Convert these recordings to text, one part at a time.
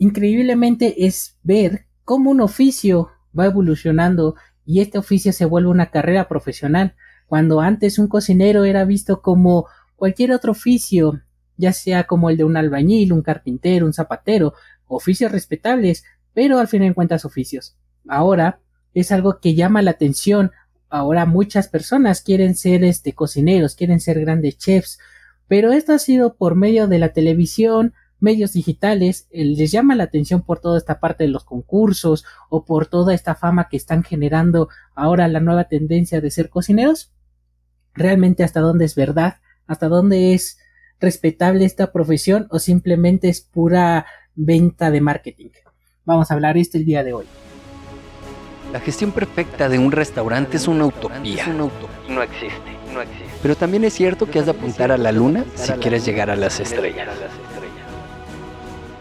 increíblemente es ver cómo un oficio va evolucionando y este oficio se vuelve una carrera profesional, cuando antes un cocinero era visto como cualquier otro oficio, ya sea como el de un albañil, un carpintero, un zapatero, oficios respetables, pero al fin en cuentas oficios. Ahora es algo que llama la atención. Ahora muchas personas quieren ser este cocineros, quieren ser grandes chefs, pero esto ha sido por medio de la televisión, medios digitales, les llama la atención por toda esta parte de los concursos o por toda esta fama que están generando ahora la nueva tendencia de ser cocineros. Realmente hasta dónde es verdad, hasta dónde es respetable esta profesión o simplemente es pura venta de marketing. Vamos a hablar esto el día de hoy. La gestión perfecta de un restaurante es una utopía. No existe, no existe. Pero también es cierto que has de apuntar a la luna si quieres llegar a las estrellas.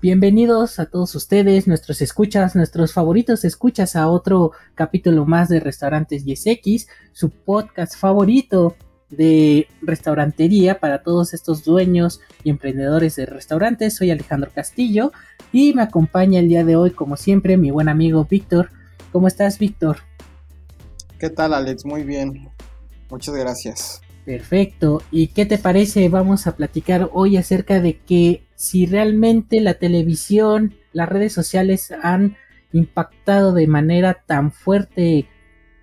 Bienvenidos a todos ustedes, nuestros escuchas, nuestros favoritos escuchas a otro capítulo más de Restaurantes 10X, su podcast favorito de restaurantería para todos estos dueños y emprendedores de restaurantes. Soy Alejandro Castillo y me acompaña el día de hoy, como siempre, mi buen amigo Víctor. ¿Cómo estás, Víctor? ¿Qué tal, Alex? Muy bien. Muchas gracias. Perfecto. ¿Y qué te parece? Vamos a platicar hoy acerca de que si realmente la televisión, las redes sociales han impactado de manera tan fuerte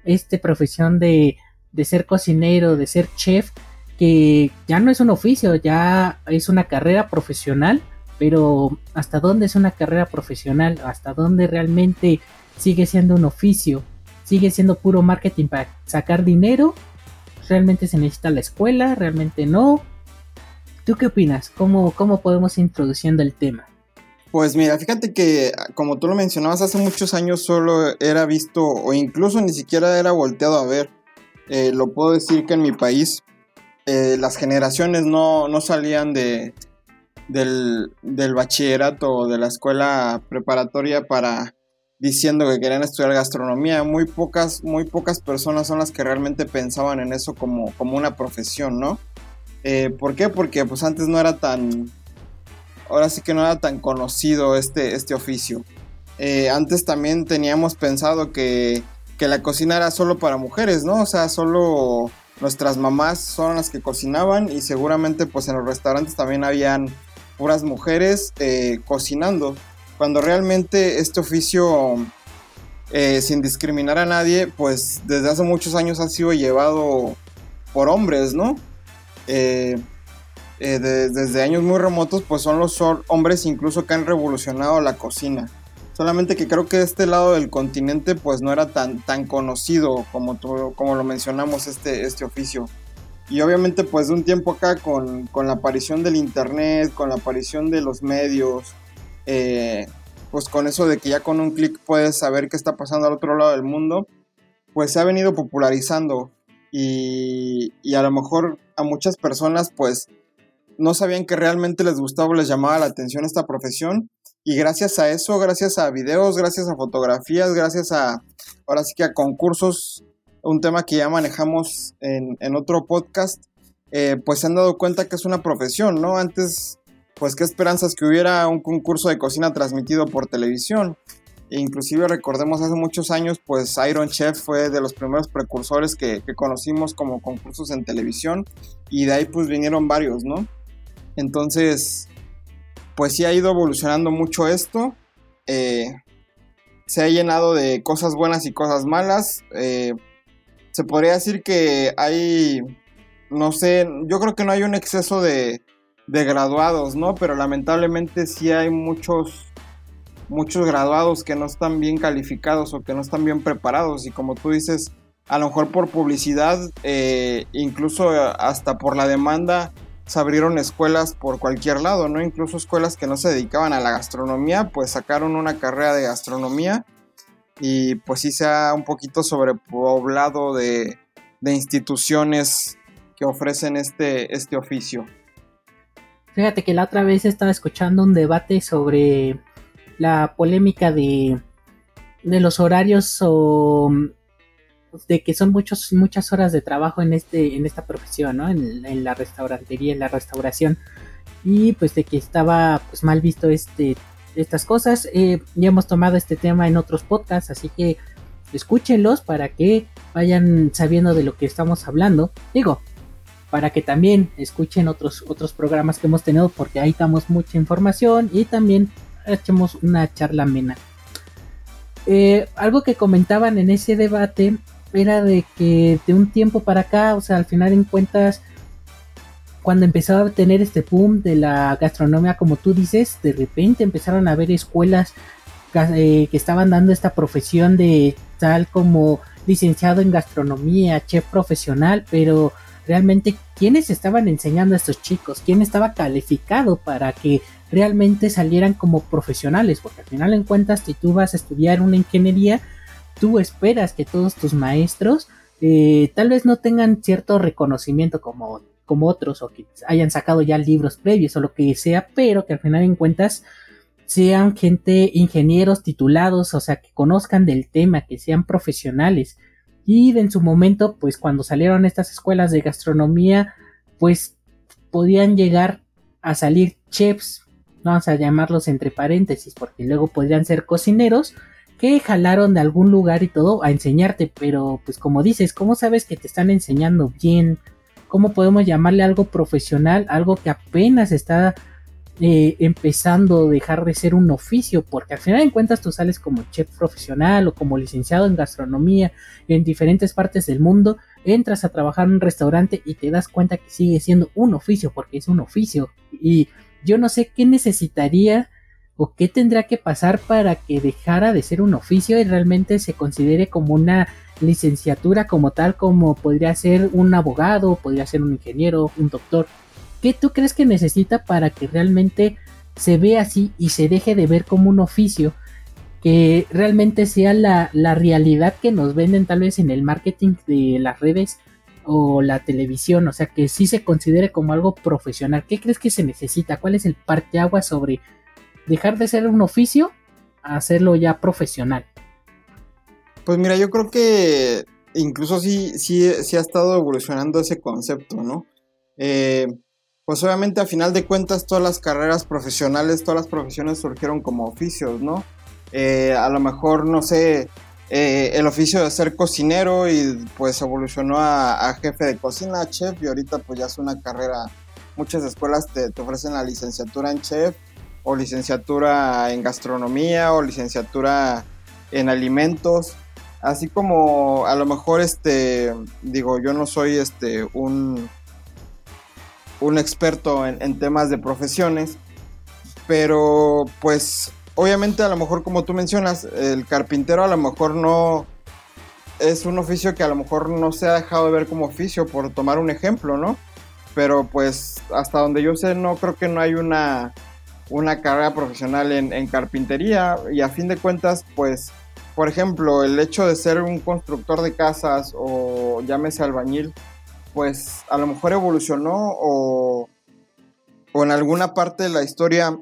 esta profesión de de ser cocinero, de ser chef, que ya no es un oficio, ya es una carrera profesional, pero ¿hasta dónde es una carrera profesional? ¿Hasta dónde realmente sigue siendo un oficio? ¿Sigue siendo puro marketing para sacar dinero? ¿Realmente se necesita la escuela? ¿Realmente no? ¿Tú qué opinas? ¿Cómo, cómo podemos ir introduciendo el tema? Pues mira, fíjate que como tú lo mencionabas, hace muchos años solo era visto o incluso ni siquiera era volteado a ver eh, lo puedo decir que en mi país eh, las generaciones no, salían de, del, bachillerato o de la escuela preparatoria para diciendo que querían estudiar gastronomía. Muy pocas, muy pocas personas son las que realmente pensaban en eso como, como una profesión, ¿no? Eh, ¿Por qué? Porque pues antes no era tan, ahora sí que no era tan conocido este, este oficio. antes también teníamos pensado que que la cocina era solo para mujeres, ¿no? O sea, solo nuestras mamás son las que cocinaban y seguramente pues en los restaurantes también habían puras mujeres eh, cocinando. Cuando realmente este oficio, eh, sin discriminar a nadie, pues desde hace muchos años ha sido llevado por hombres, ¿no? Eh, desde años muy remotos, pues son los hombres incluso que han revolucionado la cocina. Solamente que creo que este lado del continente pues no era tan, tan conocido como, como lo mencionamos este, este oficio. Y obviamente pues de un tiempo acá con, la aparición del internet, con la aparición de los medios, eh, pues con eso de que ya con un clic puedes saber qué está pasando al otro lado del mundo, pues se ha venido popularizando y, y a lo mejor a muchas personas pues no sabían que realmente les gustaba o les llamaba la atención esta profesión y gracias a eso, gracias a videos, gracias a fotografías, gracias a, ahora sí que a concursos, un tema que ya manejamos en, otro podcast, eh, pues se han dado cuenta que es una profesión, ¿no? Antes, pues qué esperanzas que hubiera un concurso de cocina transmitido por televisión. E inclusive recordemos hace muchos años, pues Iron Chef fue de los primeros precursores que, conocimos como concursos en televisión y de ahí pues vinieron varios, ¿no? Entonces, pues sí ha ido evolucionando mucho esto. Eh, se ha llenado de cosas buenas y cosas malas. Eh, se podría decir que hay, no sé, yo creo que no hay un exceso de, graduados, ¿no? Pero lamentablemente sí hay muchos, muchos graduados que no están bien calificados o que no están bien preparados. Y como tú dices, a lo mejor por publicidad, eh, incluso hasta por la demanda se abrieron escuelas por cualquier lado, ¿no? Incluso escuelas que no se dedicaban a la gastronomía, pues sacaron una carrera de gastronomía y pues sí se ha un poquito sobrepoblado de, de instituciones que ofrecen este, este oficio. Fíjate que la otra vez estaba escuchando un debate sobre la polémica de, de los horarios o de que son muchos, muchas horas de trabajo en, este, en esta profesión, ¿no? En, la restaurantería, en la restauración. Y pues de que estaba pues mal visto este, estas cosas. Eh, ya hemos tomado este tema en otros podcasts, así que escúchenlos para que vayan sabiendo de lo que estamos hablando. Digo, para que también escuchen otros, otros programas que hemos tenido, porque ahí damos mucha información y también echemos una charla amena. Eh, algo que comentaban en ese debate era de que de un tiempo para acá, o sea, al final en cuentas, cuando empezaba a tener este boom de la gastronomía, como tú dices, de repente empezaron a haber escuelas eh, que estaban dando esta profesión de tal como licenciado en gastronomía, chef profesional, pero realmente quiénes estaban enseñando a estos chicos, quién estaba calificado para que realmente salieran como profesionales, porque al final en cuentas si tú vas a estudiar una ingeniería, tú esperas que todos tus maestros eh, tal vez no tengan cierto reconocimiento como, como otros o que hayan sacado ya libros previos o lo que sea, pero que al final en cuentas sean gente, ingenieros titulados, o sea, que conozcan del tema, que sean profesionales. Y en su momento, pues cuando salieron estas escuelas de gastronomía, pues podían llegar a salir chefs, vamos a llamarlos entre paréntesis, porque luego podrían ser cocineros, que jalaron de algún lugar y todo a enseñarte, pero pues como dices, ¿cómo sabes que te están enseñando bien? ¿Cómo podemos llamarle algo profesional, algo que apenas está eh, empezando a dejar de ser un oficio? Porque al final de cuentas tú sales como chef profesional o como licenciado en gastronomía en diferentes partes del mundo, entras a trabajar en un restaurante y te das cuenta que sigue siendo un oficio, porque es un oficio. Y yo no sé qué necesitaría o qué tendrá que pasar para que dejara de ser un oficio y realmente se considere como una licenciatura como tal como podría ser un abogado, podría ser un ingeniero, un doctor. ¿Qué tú crees que necesita para que realmente se vea así y se deje de ver como un oficio? Que realmente sea la, la realidad que nos venden tal vez en el marketing de las redes o la televisión, o sea, que sí se considere como algo profesional. ¿Qué crees que se necesita? ¿Cuál es el agua sobre dejar de ser un oficio a hacerlo ya profesional? Pues mira, yo creo que incluso sí, sí, sí ha estado evolucionando ese concepto, ¿no? Eh, pues obviamente a final de cuentas todas las carreras profesionales, todas las profesiones surgieron como oficios, ¿no? Eh, a lo mejor, no sé, eh, el oficio de ser cocinero y pues evolucionó a, jefe de cocina, chef, y ahorita pues ya es una carrera, muchas escuelas te, te ofrecen la licenciatura en chef o licenciatura en gastronomía o licenciatura en alimentos así como a lo mejor este digo yo no soy este un un experto en, temas de profesiones pero pues obviamente a lo mejor como tú mencionas el carpintero a lo mejor no es un oficio que a lo mejor no se ha dejado de ver como oficio por tomar un ejemplo no pero pues hasta donde yo sé no creo que no hay una una carrera profesional en, carpintería y a fin de cuentas, pues, por ejemplo, el hecho de ser un constructor de casas o llámese albañil, pues a lo mejor evolucionó o, o en alguna parte de la historia,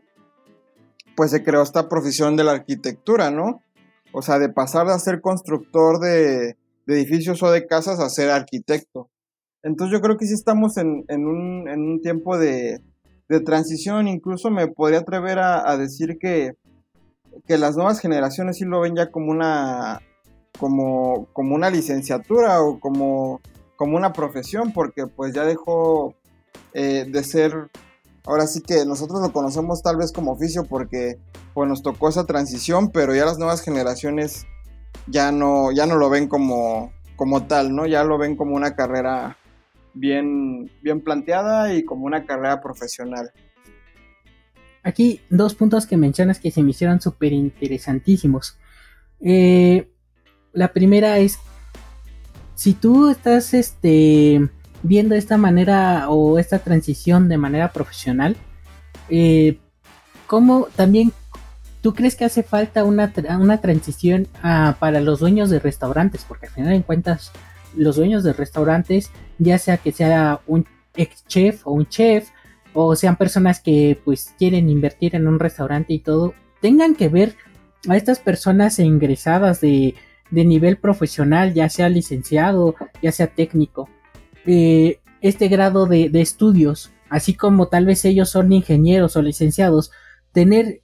pues se creó esta profesión de la arquitectura, ¿no? O sea, de pasar de ser constructor de, edificios o de casas a ser arquitecto. Entonces yo creo que sí estamos en, un, en un tiempo de, de transición, incluso me podría atrever a, decir que, que, las nuevas generaciones sí lo ven ya como una, como, como una licenciatura o como, como una profesión, porque pues ya dejó eh, de ser, ahora sí que nosotros lo conocemos tal vez como oficio porque pues nos tocó esa transición, pero ya las nuevas generaciones ya no, ya no lo ven como, como tal, ¿no? Ya lo ven como una carrera bien, bien planteada y como una carrera profesional. Aquí dos puntos que mencionas que se me hicieron súper interesantísimos. Eh, la primera es, si tú estás este, viendo esta manera o esta transición de manera profesional, eh, ¿cómo también tú crees que hace falta una, una transición ah, para los dueños de restaurantes? Porque al final en cuentas, los dueños de restaurantes, ya sea que sea un ex chef o un chef, o sean personas que pues quieren invertir en un restaurante y todo, tengan que ver a estas personas ingresadas de, de nivel profesional, ya sea licenciado, ya sea técnico, eh, este grado de, de, estudios, así como tal vez ellos son ingenieros o licenciados, tener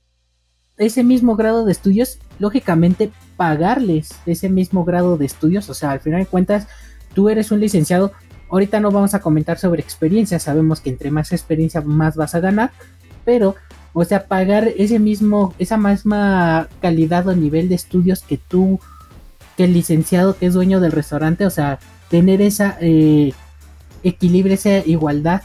ese mismo grado de estudios, lógicamente pagarles ese mismo grado de estudios, o sea, al final de cuentas, tú eres un licenciado, ahorita no vamos a comentar sobre experiencia, sabemos que entre más experiencia más vas a ganar, pero o sea, pagar ese mismo, esa misma calidad o nivel de estudios que tú, que el licenciado que es dueño del restaurante, o sea, tener esa eh, equilibrio, esa igualdad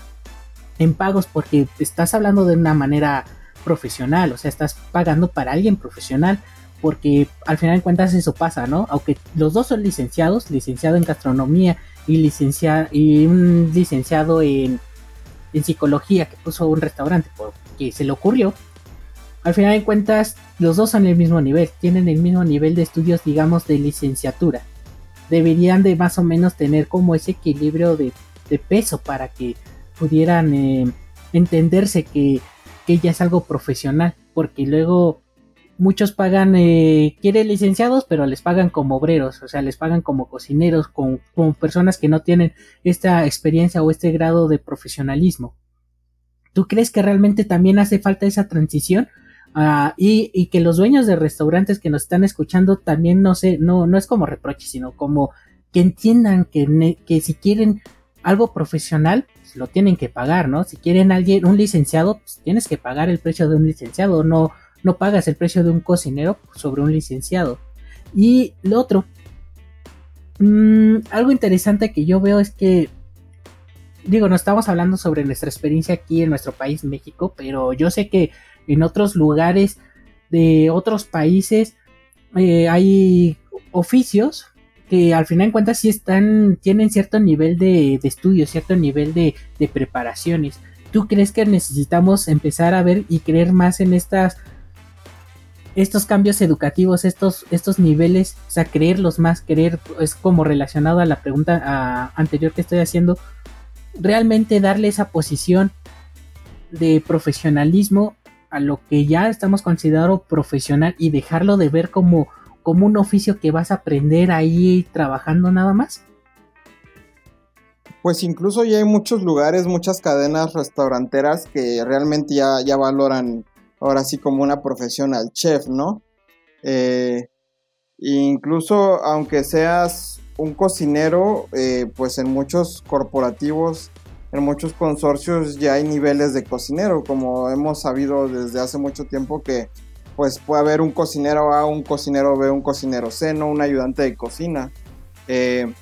en pagos, porque estás hablando de una manera profesional, o sea, estás pagando para alguien profesional, porque al final de cuentas eso pasa, ¿no? Aunque los dos son licenciados, licenciado en gastronomía y, licenciado, y un licenciado en, en psicología que puso un restaurante, por, que se le ocurrió, al final de cuentas los dos son el mismo nivel, tienen el mismo nivel de estudios digamos de licenciatura. Deberían de más o menos tener como ese equilibrio de, peso para que pudieran eh, entenderse que, que, ya es algo profesional, porque luego muchos pagan, eh, quieren licenciados, pero les pagan como obreros, o sea, les pagan como cocineros, como personas que no tienen esta experiencia o este grado de profesionalismo. ¿Tú crees que realmente también hace falta esa transición? Uh, y, y, que los dueños de restaurantes que nos están escuchando también no sé, no, no es como reproche, sino como que entiendan que, que si quieren algo profesional, pues lo tienen que pagar, ¿no? Si quieren alguien, un licenciado, pues tienes que pagar el precio de un licenciado, no, no pagas el precio de un cocinero sobre un licenciado. Y lo otro, mmm, algo interesante que yo veo es que digo, no estamos hablando sobre nuestra experiencia aquí en nuestro país, México, pero yo sé que en otros lugares de otros países eh, hay oficios que al final en cuentas sí están, tienen cierto nivel de, de estudio, cierto nivel de, de, preparaciones. ¿Tú crees que necesitamos empezar a ver y creer más en estas estos cambios educativos, estos, estos niveles, o sea, creerlos más, creer, es como relacionado a la pregunta anterior que estoy haciendo, realmente darle esa posición de profesionalismo a lo que ya estamos considerando profesional y dejarlo de ver como, como un oficio que vas a aprender ahí trabajando nada más? Pues incluso ya hay muchos lugares, muchas cadenas restauranteras que realmente ya, ya valoran ahora sí como una profesión al chef, ¿no? Eh, incluso aunque seas un cocinero, eh, pues en muchos corporativos, en muchos consorcios ya hay niveles de cocinero, como hemos sabido desde hace mucho tiempo que pues puede haber un cocinero A, un cocinero B, un cocinero C, no un ayudante de cocina. Eh,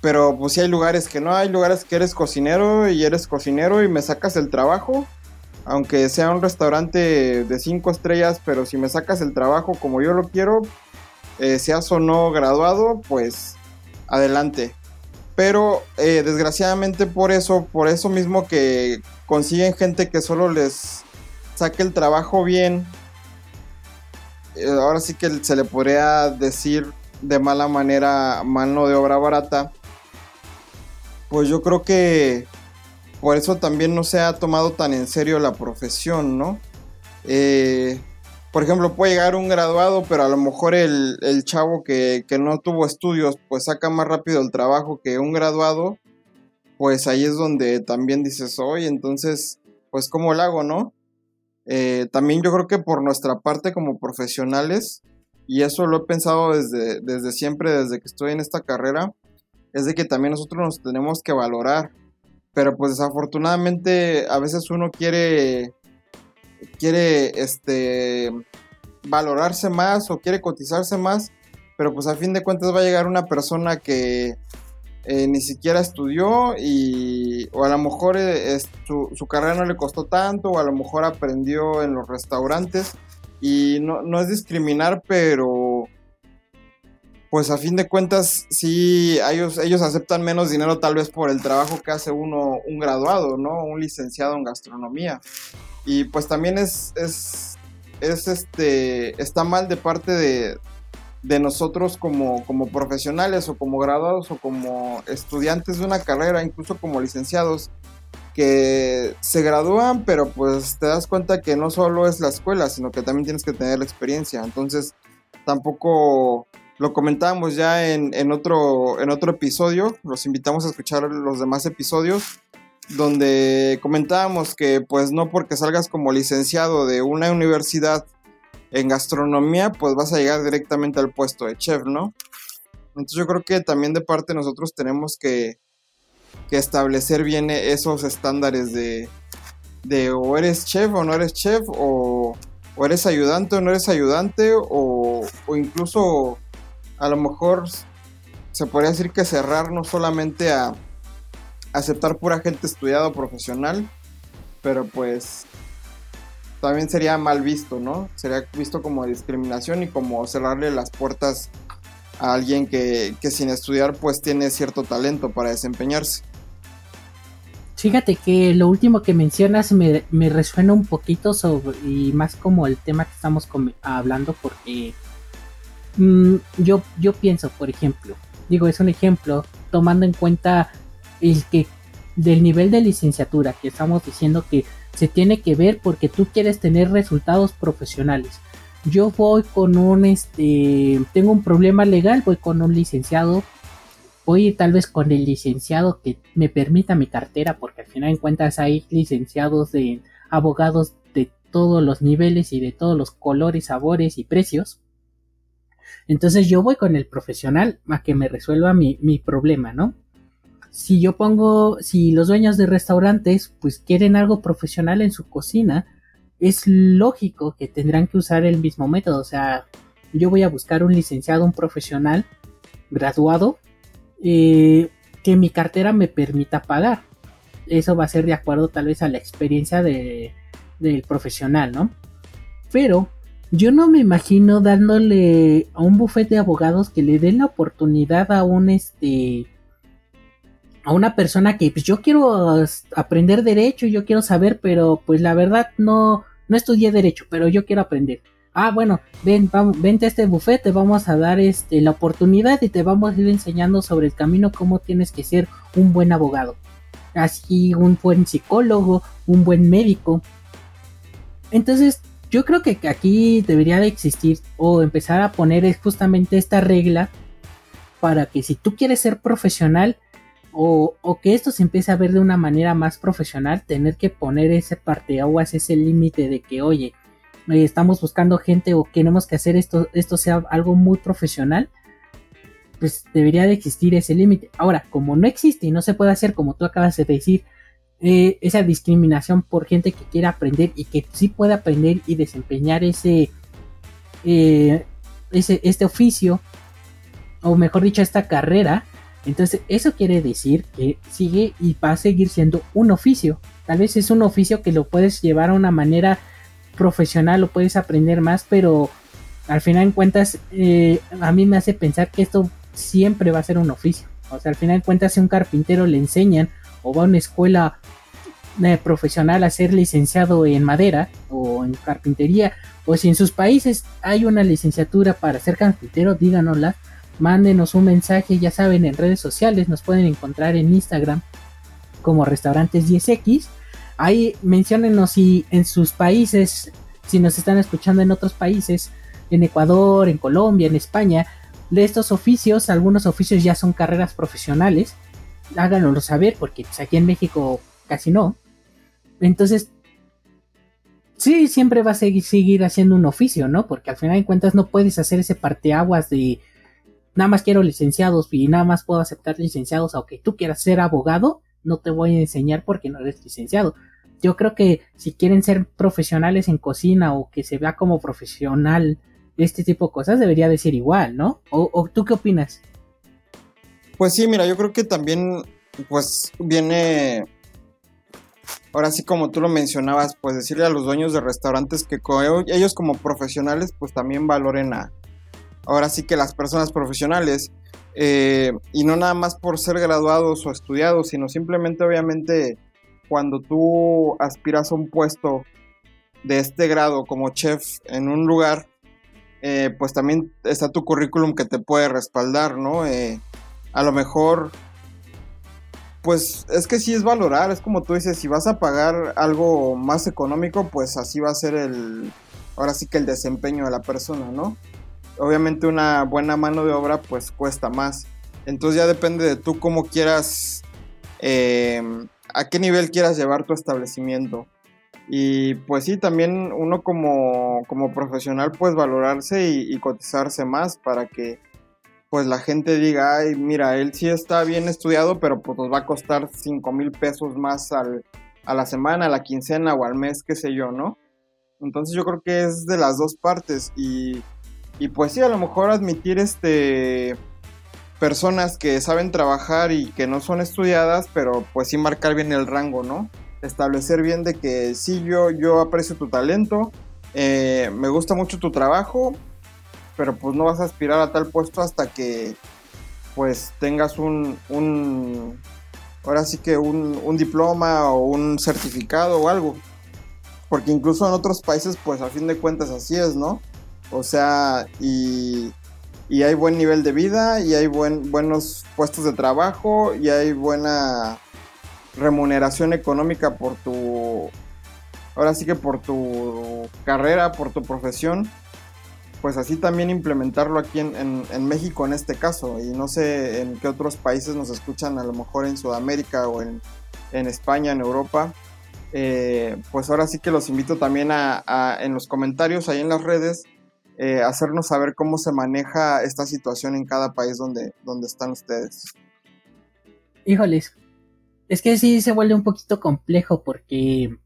pero pues si hay lugares que no, hay lugares que eres cocinero y eres cocinero y me sacas el trabajo, aunque sea un restaurante de cinco estrellas, pero si me sacas el trabajo como yo lo quiero, eh, seas o no graduado, pues adelante. Pero eh, desgraciadamente por eso, por eso mismo que consiguen gente que solo les saque el trabajo bien, eh, ahora sí que se le podría decir de mala manera mano de obra barata, pues yo creo que por eso también no se ha tomado tan en serio la profesión, ¿no? Eh, por ejemplo, puede llegar un graduado, pero a lo mejor el, chavo que, no tuvo estudios, pues saca más rápido el trabajo que un graduado, pues ahí es donde también dices, oye, entonces, pues ¿cómo lo hago, no? Eh, también yo creo que por nuestra parte como profesionales, y eso lo he pensado desde, desde siempre, desde que estoy en esta carrera, es de que también nosotros nos tenemos que valorar. Pero pues desafortunadamente a veces uno quiere quiere este, valorarse más o quiere cotizarse más, pero pues a fin de cuentas va a llegar una persona que eh, ni siquiera estudió y o a lo mejor eh, su, carrera no le costó tanto o a lo mejor aprendió en los restaurantes y no, no es discriminar, pero pues a fin de cuentas sí, ellos, ellos aceptan menos dinero tal vez por el trabajo que hace uno, un graduado, ¿no? Un licenciado en gastronomía. Y pues también es, es, es este, está mal de parte de, de nosotros como, como profesionales o como graduados o como estudiantes de una carrera, incluso como licenciados, que se gradúan, pero pues te das cuenta que no solo es la escuela, sino que también tienes que tener la experiencia. Entonces, tampoco lo comentábamos ya en, otro, en otro episodio, los invitamos a escuchar los demás episodios, donde comentábamos que pues no porque salgas como licenciado de una universidad en gastronomía, pues vas a llegar directamente al puesto de chef, ¿no? Entonces yo creo que también de parte nosotros tenemos que, establecer bien esos estándares de, de o eres chef o no eres chef, o, o eres ayudante o no eres ayudante, o, o incluso a lo mejor se podría decir que cerrar no solamente a aceptar pura gente estudiada o profesional, pero pues también sería mal visto, ¿no? Sería visto como discriminación y como cerrarle las puertas a alguien que, sin estudiar pues tiene cierto talento para desempeñarse. Fíjate que lo último que mencionas me, resuena un poquito sobre, y más como el tema que estamos hablando porque Mm, yo, yo pienso, por ejemplo, digo, es un ejemplo, tomando en cuenta el que del nivel de licenciatura que estamos diciendo que se tiene que ver porque tú quieres tener resultados profesionales. Yo voy con un este tengo un problema legal, voy con un licenciado, voy tal vez con el licenciado que me permita mi cartera, porque al final en cuentas hay licenciados de abogados de todos los niveles y de todos los colores, sabores y precios. Entonces yo voy con el profesional a que me resuelva mi, problema, ¿no? Si yo pongo, si los dueños de restaurantes pues quieren algo profesional en su cocina, es lógico que tendrán que usar el mismo método. O sea, yo voy a buscar un licenciado, un profesional graduado eh, que mi cartera me permita pagar. Eso va a ser de acuerdo tal vez a la experiencia de, del profesional, ¿no? Pero yo no me imagino dándole a un bufete de abogados que le den la oportunidad a un este a una persona que pues yo quiero aprender derecho, yo quiero saber, pero pues la verdad no no estudié derecho, pero yo quiero aprender. Ah, bueno, ven, vamos, vente a este bufete, vamos a dar este la oportunidad y te vamos a ir enseñando sobre el camino cómo tienes que ser un buen abogado. Así un buen psicólogo, un buen médico. Entonces, yo creo que aquí debería de existir o empezar a poner justamente esta regla para que si tú quieres ser profesional o, que esto se empiece a ver de una manera más profesional, tener que poner ese parteaguas, ese límite de que, oye, eh, estamos buscando gente o queremos que hacer esto, esto sea algo muy profesional, pues debería de existir ese límite. Ahora, como no existe y no se puede hacer como tú acabas de decir, eh, esa discriminación por gente que quiere aprender y que sí puede aprender y desempeñar ese, eh, ese este oficio o mejor dicho esta carrera entonces eso quiere decir que sigue y va a seguir siendo un oficio. Tal vez es un oficio que lo puedes llevar a una manera profesional lo puedes aprender más pero al final en cuentas eh, a mí me hace pensar que esto siempre va a ser un oficio. O sea al final en cuentas si un carpintero le enseñan o va a una escuela eh, profesional a ser licenciado en madera o en carpintería, o si en sus países hay una licenciatura para ser carpintero, díganosla, mándenos un mensaje, ya saben, en redes sociales, nos pueden encontrar en Instagram como restaurantes 10X. Ahí menciónenos si en sus países, si nos están escuchando en otros países, en Ecuador, en Colombia, en España, de estos oficios, algunos oficios ya son carreras profesionales háganoslo saber, porque pues, aquí en México casi no. Entonces, sí, siempre va a seguir, seguir haciendo un oficio, ¿no? Porque al final de cuentas no puedes hacer ese parteaguas de nada más quiero licenciados y nada más puedo aceptar licenciados, aunque tú quieras ser abogado, no te voy a enseñar porque no eres licenciado. Yo creo que si quieren ser profesionales en cocina o que se vea como profesional este tipo de cosas, debería de ser igual, ¿no? ¿O, o tú qué opinas? Pues sí, mira, yo creo que también, pues viene, ahora sí como tú lo mencionabas, pues decirle a los dueños de restaurantes que ellos como profesionales, pues también valoren a, ahora sí que las personas profesionales. Eh, y no nada más por ser graduados o estudiados, sino simplemente obviamente cuando tú aspiras a un puesto de este grado como chef en un lugar, eh, pues también está tu currículum que te puede respaldar, ¿no? Eh, a lo mejor, pues es que sí es valorar, es como tú dices, si vas a pagar algo más económico, pues así va a ser el, ahora sí que el desempeño de la persona, ¿no? Obviamente una buena mano de obra pues cuesta más. Entonces ya depende de tú cómo quieras, em, a qué nivel quieras llevar tu establecimiento. Y pues sí, también uno como, como profesional pues valorarse y, cotizarse más para que pues la gente diga, ay, mira, él sí está bien estudiado, pero pues nos va a costar 5 mil pesos más al, a la semana, a la quincena o al mes, qué sé yo, ¿no? Entonces yo creo que es de las dos partes y, y pues sí, a lo mejor admitir este personas que saben trabajar y que no son estudiadas, pero pues sí marcar bien el rango, ¿no? Establecer bien de que sí, yo, yo aprecio tu talento, eh, me gusta mucho tu trabajo, pero pues no vas a aspirar a tal puesto hasta que pues tengas un, ahora sí que un diploma o un certificado o algo porque incluso en otros países, pues a fin de cuentas así es, ¿no? O sea, y, hay buen nivel de vida, y hay buen, buenos puestos de trabajo, y hay buena remuneración económica por tu, ahora sí que por tu carrera, por tu profesión, pues así también implementarlo aquí en, en, México en este caso, y no sé en qué otros países nos escuchan, a lo mejor en Sudamérica o en, en España, en Europa, eh, pues ahora sí que los invito también a, en los comentarios, ahí en las redes, eh, hacernos saber cómo se maneja esta situación en cada país donde, donde están ustedes. Híjoles, es que sí se vuelve un poquito complejo porque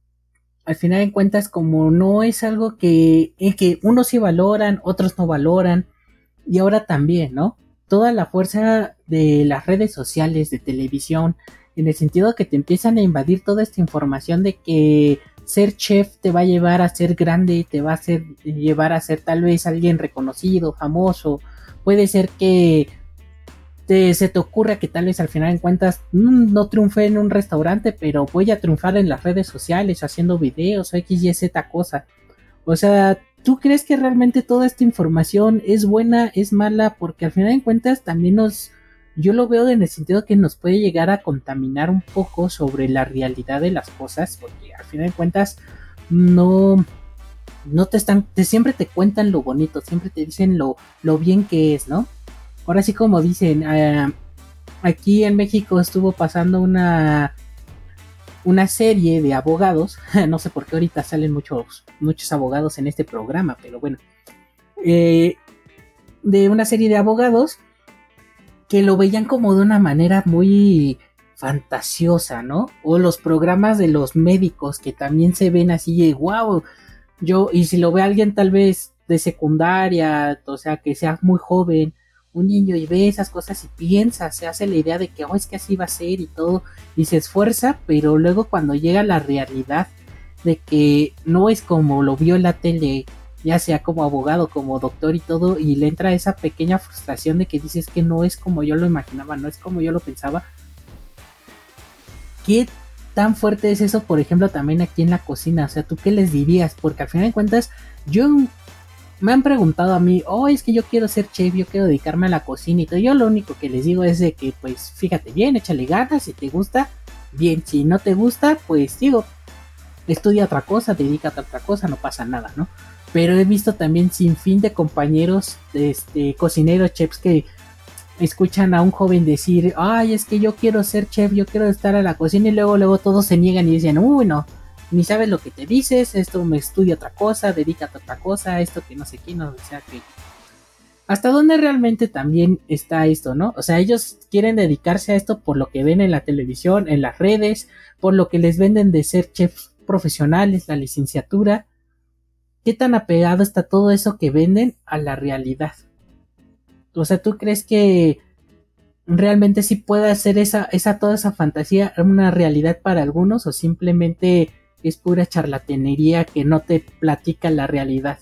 al final de cuentas como no es algo que, que unos sí valoran, otros no valoran, y ahora también, ¿no? Toda la fuerza de las redes sociales, de televisión, en el sentido que te empiezan a invadir toda esta información de que ser chef te va a llevar a ser grande, te va a llevar a ser tal vez alguien reconocido, famoso, puede ser que te, se te ocurra que tal vez al final en cuentas mm, no triunfe en un restaurante, pero voy a triunfar en las redes sociales haciendo videos X, Y, Z cosa. O sea, ¿tú crees que realmente toda esta información es buena, es mala? Porque al final en cuentas también nos yo lo veo en el sentido que nos puede llegar a contaminar un poco sobre la realidad de las cosas, porque al final de cuentas no, no te están, te, siempre te cuentan lo bonito, siempre te dicen lo, lo bien que es, ¿no? Ahora sí como dicen, eh, aquí en México estuvo pasando una una serie de abogados, no sé por qué ahorita salen muchos, muchos abogados en este programa, pero bueno, eh, de una serie de abogados que lo veían como de una manera muy fantasiosa, ¿no? O los programas de los médicos que también se ven así de wow. Yo, y si lo ve alguien tal vez de secundaria, o sea, que sea muy joven, un niño y ve esas cosas y piensa, se hace la idea de que, oh, es que así va a ser y todo, y se esfuerza, pero luego cuando llega la realidad de que no es como lo vio en la tele, ya sea como abogado, como doctor y todo, y le entra esa pequeña frustración de que dices que no es como yo lo imaginaba, no es como yo lo pensaba. ¿Qué tan fuerte es eso, por ejemplo, también aquí en la cocina? O sea, ¿tú qué les dirías? Porque al final de cuentas, yo me han preguntado a mí, oh, es que yo quiero ser chef, yo quiero dedicarme a la cocina y todo. Yo lo único que les digo es de que, pues, fíjate bien, échale ganas, si te gusta, bien, si no te gusta, pues digo, estudia otra cosa, dedícate a otra cosa, no pasa nada, ¿no? Pero he visto también sin fin de compañeros, este, cocineros, chefs que escuchan a un joven decir, ay, es que yo quiero ser chef, yo quiero estar a la cocina y luego, luego todos se niegan y dicen, uy, no, ni sabes lo que te dices, esto me estudia otra cosa, dedícate a otra cosa, esto que no sé qué, no, o sea que... ¿Hasta dónde realmente también está esto, no? O sea, ellos quieren dedicarse a esto por lo que ven en la televisión, en las redes, por lo que les venden de ser chefs profesionales, la licenciatura, ¿qué tan apegado está todo eso que venden a la realidad? O sea, ¿tú crees que realmente sí puede hacer esa, esa, toda esa fantasía una realidad para algunos o simplemente es pura charlatanería que no te platica la realidad?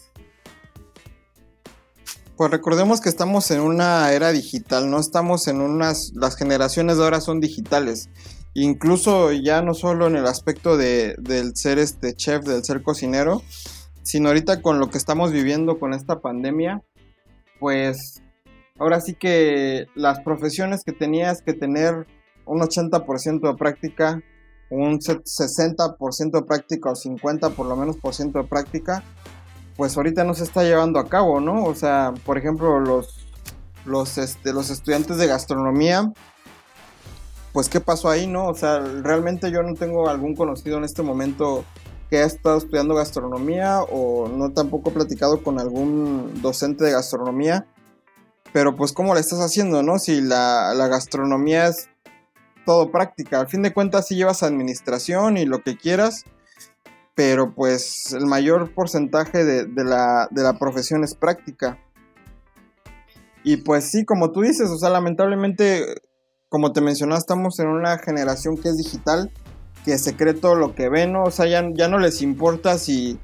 Pues recordemos que estamos en una era digital, no estamos en unas, las generaciones de ahora son digitales. Incluso ya no solo en el aspecto de, del ser este chef, del ser cocinero, sino ahorita con lo que estamos viviendo con esta pandemia, pues ahora sí que las profesiones que tenías que tener un 80% de práctica, un 60% de práctica o 50 por lo menos por ciento de práctica, pues ahorita no se está llevando a cabo, ¿no? O sea, por ejemplo, los, los, este, los estudiantes de gastronomía, pues qué pasó ahí, ¿no? O sea, realmente yo no tengo algún conocido en este momento que ha estado estudiando gastronomía o no tampoco he platicado con algún docente de gastronomía, pero pues cómo le estás haciendo, ¿no? Si la, la gastronomía es todo práctica, al fin de cuentas si llevas administración y lo que quieras, pero pues el mayor porcentaje de, la, profesión es práctica. Y pues sí, como tú dices, o sea, lamentablemente, como te mencionaba, estamos en una generación que es digital, que se cree todo lo que ven, ¿no? O sea, ya, ya no les importa si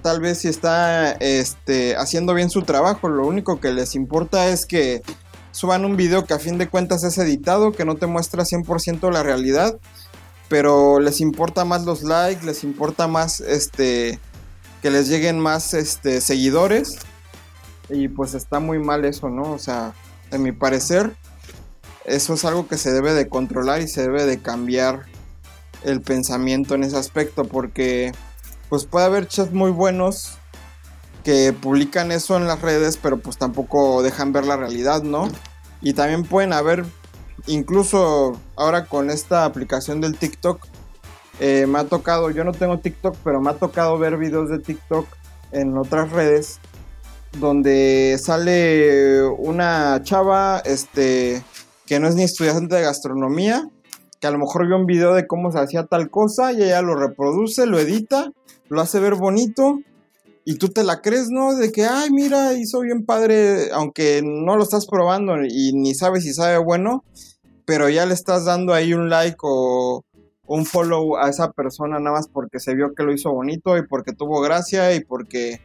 tal vez si está este, haciendo bien su trabajo, lo único que les importa es que suban un video que a fin de cuentas es editado, que no te muestra 100% la realidad pero les importa más los likes, les importa más este que les lleguen más este seguidores y pues está muy mal eso, ¿no? O sea, en mi parecer eso es algo que se debe de controlar y se debe de cambiar el pensamiento en ese aspecto porque pues puede haber chats muy buenos que publican eso en las redes, pero pues tampoco dejan ver la realidad, ¿no? Y también pueden haber incluso ahora con esta aplicación del TikTok, eh, me ha tocado, yo no tengo TikTok, pero me ha tocado ver videos de TikTok en otras redes donde sale una chava este, que no es ni estudiante de gastronomía, que a lo mejor vio un video de cómo se hacía tal cosa y ella lo reproduce, lo edita, lo hace ver bonito y tú te la crees, ¿no? De que, ay, mira, hizo bien padre, aunque no lo estás probando y ni sabes si sabe bueno, pero ya le estás dando ahí un like o un follow a esa persona nada más porque se vio que lo hizo bonito y porque tuvo gracia y porque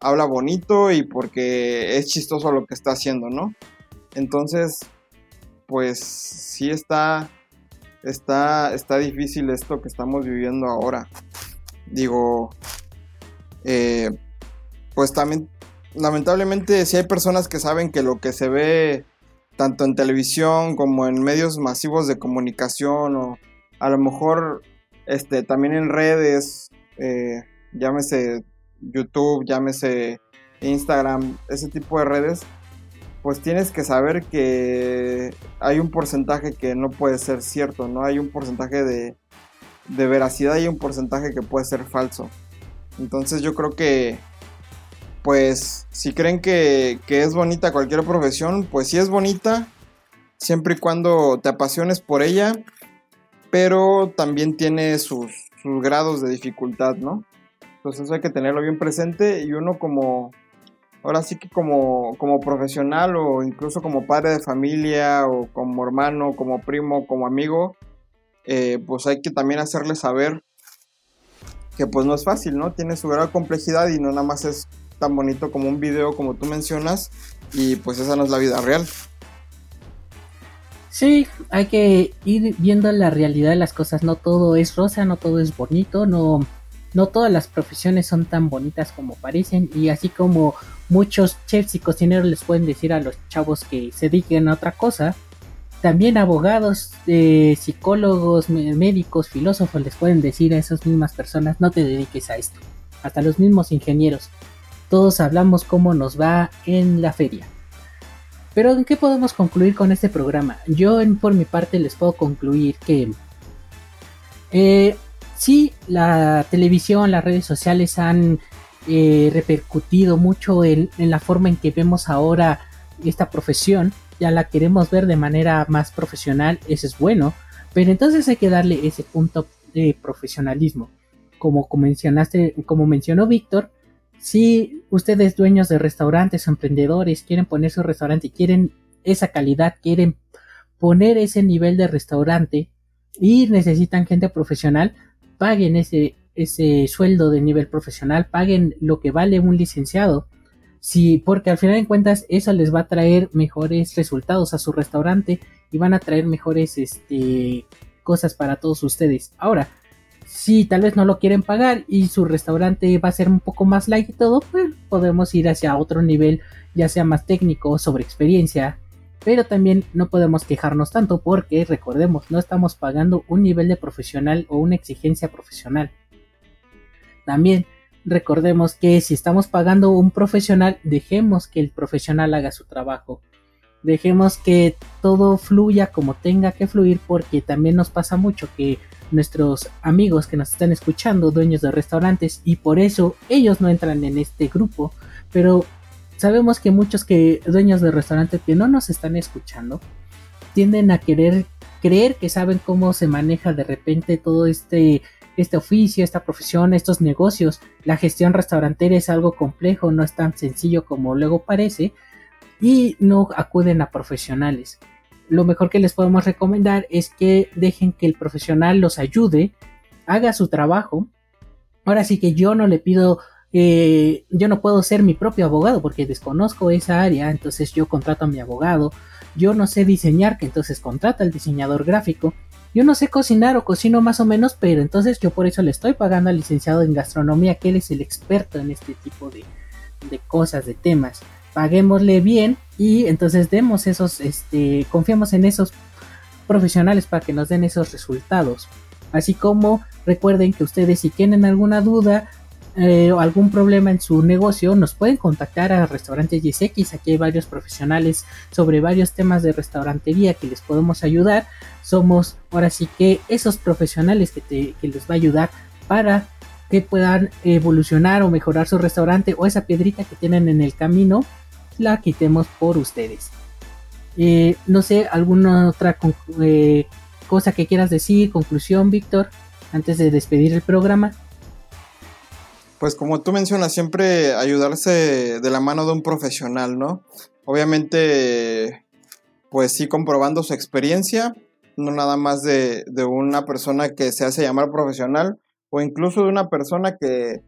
habla bonito y porque es chistoso lo que está haciendo, ¿no? Entonces, pues sí está, está, está difícil esto que estamos viviendo ahora. Digo, eh, pues también, lamentablemente, si hay personas que saben que lo que se ve tanto en televisión como en medios masivos de comunicación o a lo mejor este, también en redes, eh, llámese YouTube, llámese Instagram, ese tipo de redes, pues tienes que saber que hay un porcentaje que no puede ser cierto, ¿no? Hay un porcentaje de, de veracidad y un porcentaje que puede ser falso. Entonces yo creo que pues si creen que, es bonita cualquier profesión, pues sí es bonita, siempre y cuando te apasiones por ella, pero también tiene sus, grados de dificultad, ¿no? Entonces eso hay que tenerlo bien presente y uno como, ahora sí que como, como profesional o incluso como padre de familia o como hermano, como primo, como amigo, eh, pues hay que también hacerle saber que pues no es fácil, ¿no? Tiene su de complejidad y no nada más es tan bonito como un video como tú mencionas y pues esa no es la vida real. Sí, hay que ir viendo la realidad de las cosas, no todo es rosa, no todo es bonito, no, no todas las profesiones son tan bonitas como parecen y así como muchos chefs y cocineros les pueden decir a los chavos que se dediquen a otra cosa, también abogados, eh, psicólogos, médicos, filósofos les pueden decir a esas mismas personas no te dediques a esto, hasta los mismos ingenieros todos hablamos cómo nos va en la feria. Pero ¿en qué podemos concluir con este programa? Yo por mi parte les puedo concluir que eh, sí, la televisión, las redes sociales han eh, repercutido mucho en, la forma en que vemos ahora esta profesión. Ya la queremos ver de manera más profesional, eso es bueno. Pero entonces hay que darle ese punto de profesionalismo. Como, como mencionaste, como mencionó Víctor, si ustedes dueños de restaurantes o emprendedores quieren poner su restaurante, quieren esa calidad, quieren poner ese nivel de restaurante y necesitan gente profesional, paguen ese, ese sueldo de nivel profesional, paguen lo que vale un licenciado, Sí, porque al final de cuentas eso les va a traer mejores resultados a su restaurante y van a traer mejores este, cosas para todos ustedes. Ahora, si tal vez no lo quieren pagar y su restaurante va a ser un poco más light y todo, pues podemos ir hacia otro nivel, ya sea más técnico, sobre experiencia. Pero también no podemos quejarnos tanto porque recordemos, no estamos pagando un nivel de profesional o una exigencia profesional. También recordemos que si estamos pagando un profesional, dejemos que el profesional haga su trabajo. Dejemos que todo fluya como tenga que fluir porque también nos pasa mucho que nuestros amigos que nos están escuchando, dueños de restaurantes, y por eso ellos no entran en este grupo, pero sabemos que muchos que dueños de restaurantes que no nos están escuchando tienden a querer creer que saben cómo se maneja de repente todo este este oficio, esta profesión, estos negocios. La gestión restaurantera es algo complejo, no es tan sencillo como luego parece y no acuden a profesionales lo mejor que les podemos recomendar es que dejen que el profesional los ayude, haga su trabajo. Ahora sí que yo no le pido, eh, yo no puedo ser mi propio abogado porque desconozco esa área, entonces yo contrato a mi abogado. Yo no sé diseñar, que entonces contrata al diseñador gráfico. Yo no sé cocinar o cocino más o menos, pero entonces yo por eso le estoy pagando al licenciado en gastronomía, que él es el experto en este tipo de, de cosas, de temas paguémosle bien y entonces demos esos, este, confiamos en esos profesionales para que nos den esos resultados. Así como recuerden que ustedes si tienen alguna duda eh, algún problema en su negocio, nos pueden contactar a Restaurantes YSX. Aquí hay varios profesionales sobre varios temas de restaurantería que les podemos ayudar. Somos ahora sí que esos profesionales que, te, que les va a ayudar para que puedan evolucionar o mejorar su restaurante o esa piedrita que tienen en el camino la quitemos por ustedes. Eh, no sé, alguna otra eh, cosa que quieras decir, conclusión, Víctor, antes de despedir el programa. Pues como tú mencionas, siempre ayudarse de la mano de un profesional, ¿no? Obviamente, pues sí, comprobando su experiencia, no nada más de, una persona que se hace llamar profesional, o incluso de una persona que,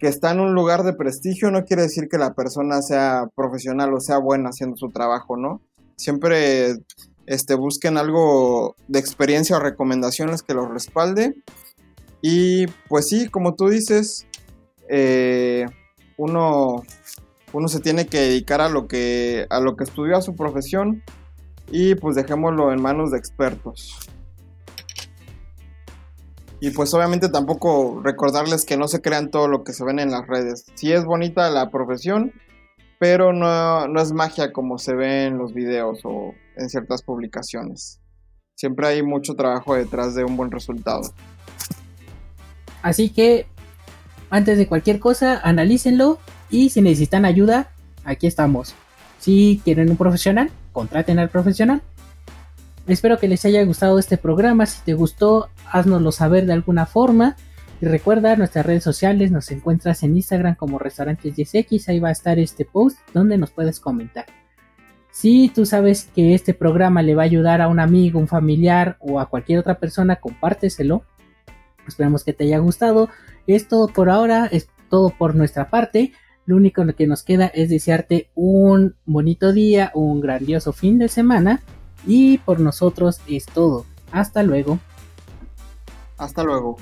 que está en un lugar de prestigio no quiere decir que la persona sea profesional o sea buena haciendo su trabajo, ¿no? Siempre este, busquen algo de experiencia o recomendaciones que los respalde. Y pues sí, como tú dices, eh, uno, uno se tiene que dedicar a lo que, a lo que estudió, a su profesión, y pues dejémoslo en manos de expertos. Y pues obviamente tampoco recordarles que no se crean todo lo que se ven en las redes. Sí es bonita la profesión, pero no, no es magia como se ve en los videos o en ciertas publicaciones. Siempre hay mucho trabajo detrás de un buen resultado. Así que, antes de cualquier cosa, analícenlo y si necesitan ayuda, aquí estamos. Si quieren un profesional, contraten al profesional. Espero que les haya gustado este programa. Si te gustó, haznoslo saber de alguna forma. Y recuerda nuestras redes sociales, nos encuentras en Instagram como Restaurantes 10X, ahí va a estar este post donde nos puedes comentar. Si tú sabes que este programa le va a ayudar a un amigo, un familiar o a cualquier otra persona, compárteselo. Esperemos que te haya gustado. Es todo por ahora, es todo por nuestra parte. Lo único que nos queda es desearte un bonito día, un grandioso fin de semana. Y por nosotros es todo. Hasta luego. Hasta luego.